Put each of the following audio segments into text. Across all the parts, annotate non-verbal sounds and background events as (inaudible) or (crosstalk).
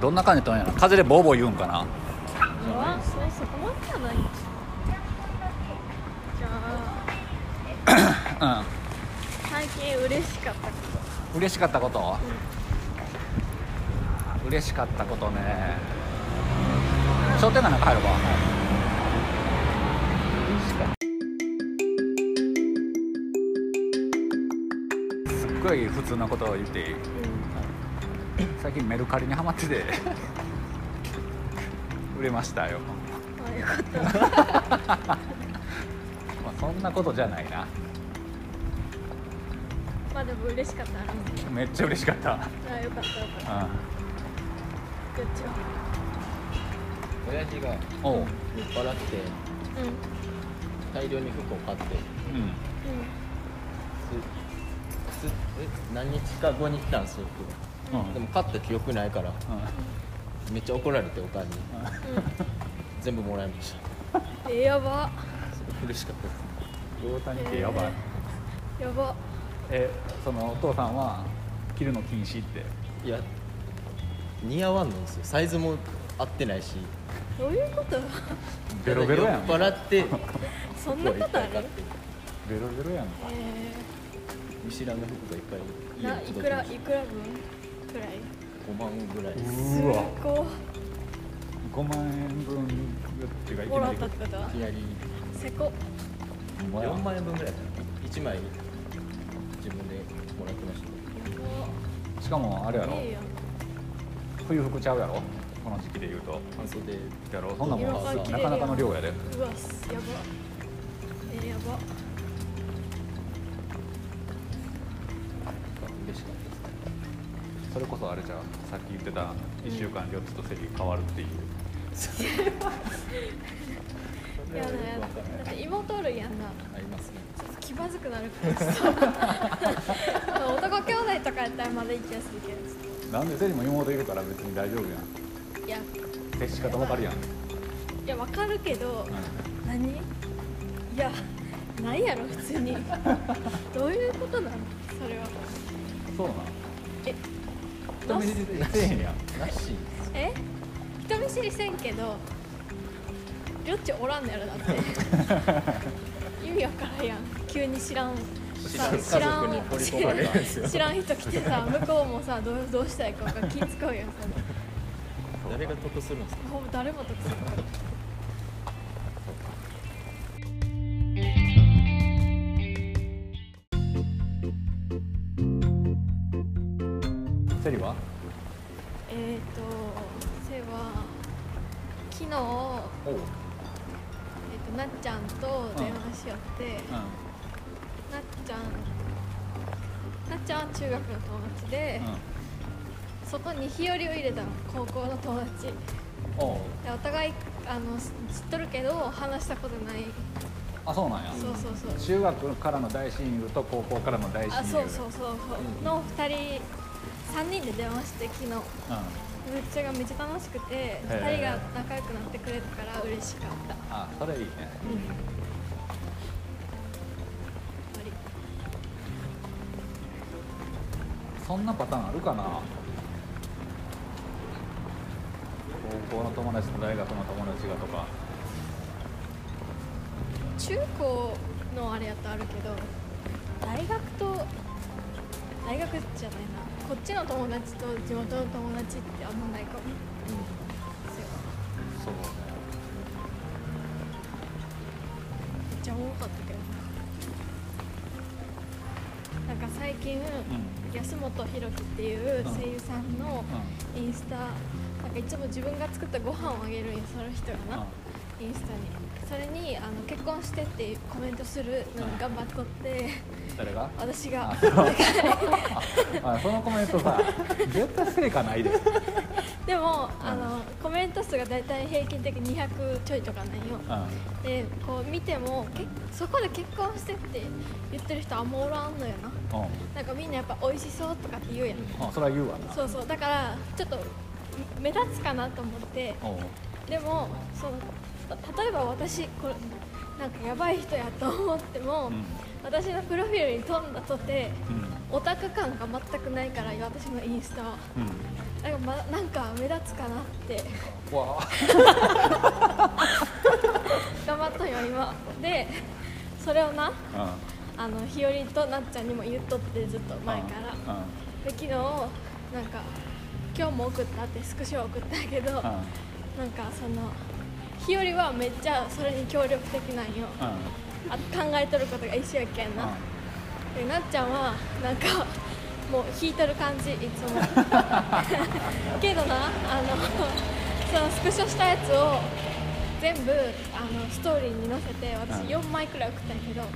どんな感じとんやろ？風でボーボー言うんかな？うわそうそこまでじゃないじゃあうん。最近嬉しかったこ嬉しかったこと、嬉しかったことね。商店街なんか。入るわ、すっごい普通なことを言っていい。と、最近メルカリにハマってて。売れましたよ、あよかった。まあ、そんなことじゃないな。まあでも嬉しかった。めっちゃ嬉しかった、あよかったよかった。うグッジョ親父が酔っ払ってブうん。大量に服を買ってうん。うすすえ何日か後に来たんですよ服うん。がでも買った記憶ないから。めっちゃ怒られておかんに。んうん。全部もらいました。えやば。嬉しかった。です大谷ってやばい、やば。えそのお父さんは着るの禁止って？いや似合わんのですよ。サイズも合ってないし。どういうこと？ベロベロやん。酔っ払ってそんなことある？買ってベロベロやん。え見知らぬ服がいっぱい。ー、ないくらいくら分？くらい5万ぐらいですうわこ5万円分っていうかいきもらなりったってこといきなりせこほんまや4万円分ぐらいかな1枚自分でもらってました。しかもあれやろ。冬服ちゃうやろ。この時期で言うと。半袖やろそんなもんなかなかの量やで。うわやば。えー、やばれこそあれじゃう。さっき言ってた1週間4つと席変わるっていう。やだやだ。だって妹おるやんな。ありますね。ちょっと気まずくなるから男兄弟とかやったらまだ行きやすいけど。なんでセリも妹いるから別に大丈夫やん。いや。接し方わかるやん、いやわかるけどう何？いやないやろ普通に。(laughs) どういうことなの？それは。ん、そうなんえ人見知りせえへんやん。なしえ？人見知りせんけどりょっちおらんのやろだって。(laughs) 意味わからんやん。急に知らんさ知らん家族に掘り込まれるん知らん人来てさ向こうもさどうどうしたらいいか気使うやんそれ。誰が得するんですか？誰も得するえっ、ー、とせは昨日、えー、となっちゃんと電話しよって、うなっちゃんなっちゃんは中学の友達で、んうん。そこに日和を入れたの高校の友達。でお互いあの知っとるけど話したことない。あそうなんや。そうそうそう。中学からの大親友と高校からの大親友。あそうそうそうそう、うんの2人3人で電話して昨日。めっうんちゃがめっちゃ楽しくてへ2え人が仲良くなってくれたから嬉しかった。あそれいいね。うん。そんなパターンあるかな？高校の友達と大学の友達がとか。中高のあれやったらあるけど大学と大学じゃないなこっちの友達と地元の友達ってあんまないかも。そう。そうねめっちゃおもろかったけどな。なんか最近、ん。安本博樹っていう声優さんのインスタ、なんかいつも自分が作ったご飯をあげるんよその人がな、インスタに。それにあの結婚してってコメントするのに頑張っとって。誰が？私が。あそう。(laughs) あそのコメントさ絶対成果ないででもあのコメント数が大体平均的に200ちょいとかなんよ。うん。でこう見てもけそこで結婚してって言ってる人あんまおらんのよな。うん。なんかみんなやっぱ美味しそうとかって言うやん。あそれは言うわな。そうそう。だからちょっと目立つかなと思って。でもそのた例えば私これなんかやばい人やと思っても、うん。私のプロフィールに飛んだとてうん。オタク感が全くないから私のインスタはうん。だから、ま、なんか目立つかなって。わ頑張ったよ今。でそれをなうん。あの日和となっちゃんにも言っとってずっと前から。うん。で昨日なんか今日も送ったってスクショ送ったけどなんかその日和はめっちゃそれに協力的なんよ。うん。あ考えとることが一緒やけんな。でなっちゃんはなんか (laughs) もう引いとる感じいつも。(laughs) けどなあのそのスクショしたやつを全部あのストーリーに載せて私うん。4枚くらい送ったんやけどう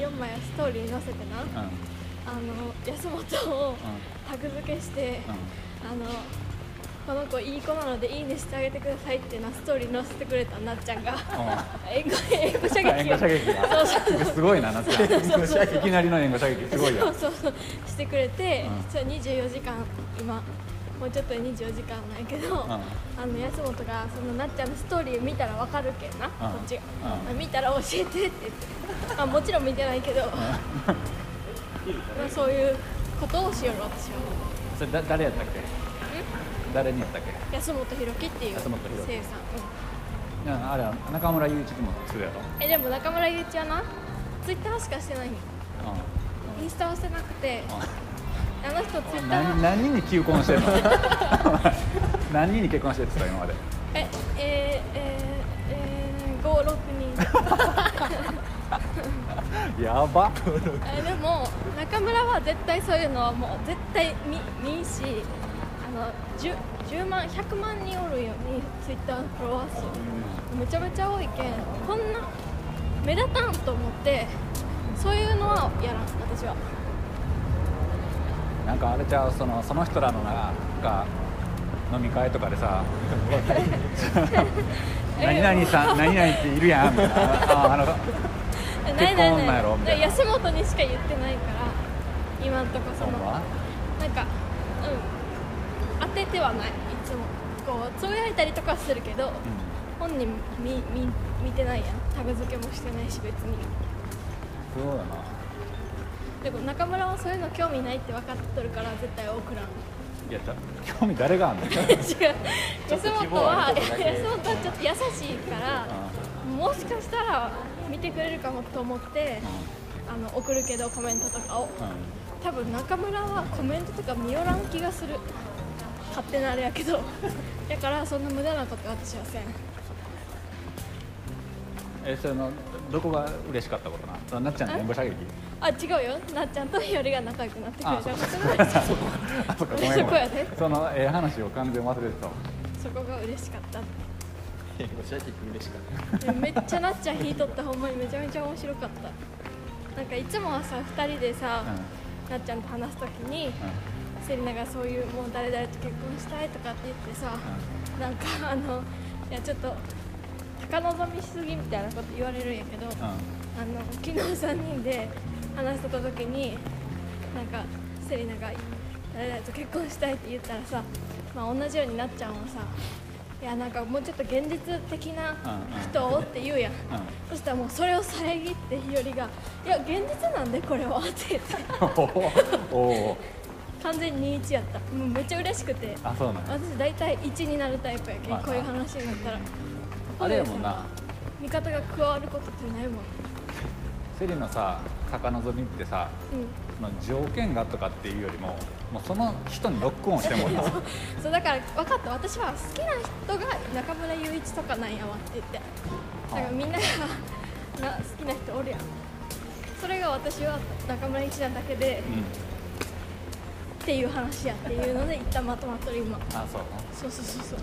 ん。4枚ストーリーに載せてな。うん。あの安本をタグ付けしてあのこの子いい子なのでいいねしてあげてくださいっていうのはストーリー載せてくれたなっちゃんが。援護援護射撃を援護射撃がすごいななっちゃん。(laughs) いきなりの援護射撃すごいよ。そうそうしてくれて、うん。それ24時間今。もうちょっとで24時間なんやけど、ん。あの安本がそのなっちゃんのストーリー見たらわかるけんな、こっちが、うん。見たら教えてって言って、あ、もちろん見てないけど、(laughs) まあ、そういうことをしよる私は。それだ誰やったっけ？誰にやったっけ？安本博樹っていう安本博樹。さん、うん。あれは中村雄一君も作るやろ？えでも中村ゆういちはなツイッターしかしてないん。インスタはしてなくて。あの人ツイッんター何何人に求婚してんの？(laughs) 何人に結婚してってた今まで？ええー、えー、えー、56人 (laughs) やば。えでも中村は絶対そういうのはもう絶対見見んし。あの 10, 10万100万人おるよにツイッターのフォロワー数。めちゃめちゃ多いけんこんな目立たんと思ってそういうのはやらん私は。なんかあれちゃうそのその人らのなんか飲み会とかでさ (laughs) 何々さん何々っているやんみたいな。ああのえ (laughs) 結婚なんやろみたいな。安本にしか言ってないから今んとこその。なんかててはないいつも。こうつぶやいたりとかはするけど、本人見見見てないやん。タグ付けもしてないし別に。そうだな。でも中村はそういうの興味ないって分かっとるから絶対送らんいや興味誰があんの？(laughs) 違う。安本は安本はちょっと優しいからもしかしたら見てくれるかもと思ってあの送るけどコメントとかを。うんうん。多分中村はコメントとか見よらん気がする勝手なあれやけど。(laughs) だからそんな無駄なこと私はせん。えそのどこが嬉しかったことなそのなっちゃんの援護射撃？あ違うよ。なっちゃんとひよりが仲良くなってくれたことがあ (laughs) そっか。ごめんごめん。そこやで。そのええ話を完全に忘れてたわ。そこが嬉しかった。援護射撃嬉しかった。でめっちゃなっちゃん引いとった。ほんまにめちゃめちゃ面白かった。なんかいつもはさ2人でさ、なっちゃんと話す時に、セリナがそう。いうもう誰々と結婚したいとかって言ってさ、なんかあのいやちょっと高望みしすぎみたいなこと言われるんやけど、うん。うんあの昨日3人で話してた時になんかセリナが誰々と結婚したいって言ったらさ、まあ、同じようになっちゃうんはさ。いやなんかもうちょっと現実的な人をって言うやん、そしたらもうそれを遮って日和が「いや現実なんでこれは」って言って (laughs) 完全に21やった。もうめっちゃ嬉しくて。あそうなんや。私大体1になるタイプやけんはいこういう話になったら。あれやもんな。味方が加わることってないもん。セリのさ高望みってさうん。条件がとかっていうよりももうその人にロックオンしてもらう (laughs) そうだから分かった。私は好きな人が中村雄一とかなんやわって言って。だからみんながな好きな人おるやん。それが私は中村雄一なだけでうんっていう話やっていうので一旦まとまっとる今。あそうそうそうそうそう。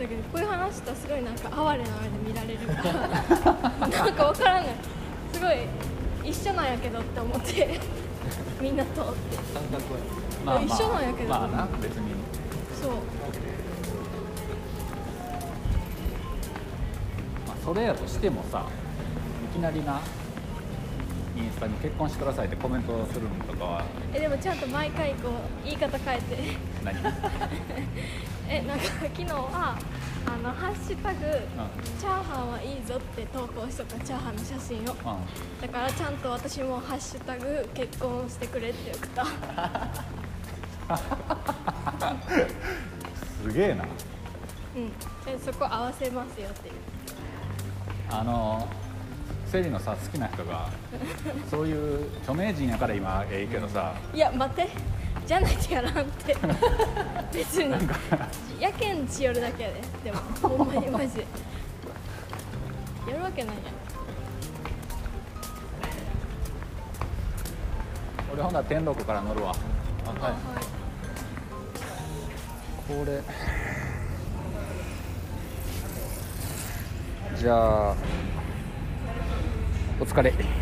だけどこういう話したらすごいなんか哀れな目で見られるから。(laughs) なんか分からない。すごい一緒なんやけどって思って。みんなとって。感覚は。まあまあ一緒なんやけど。まあな別に。そう。まあ、それやとしてもさいきなりなインスタに結婚してくださいってコメントするのとかは。えでもちゃんと毎回こう言い方変えて。何？(laughs) えなんか昨日はあのハッシュタグ、チャーハンはいいぞって投稿しとったチャーハンの写真を。だからちゃんと私もハッシュタグ結婚してくれって送った。(laughs) すげえな。うん。でそこ合わせますよっていう。あのセリのさ好きな人が (laughs) そういう著名人やから今ええけどさ。いや待って。じゃないとやらんって。(laughs) 別に。やけんしよるだけやで。でもほんまにマジで。やるわけないやん。俺ほんなら天禄から乗るわ。あはい。これ。じゃあお疲れ。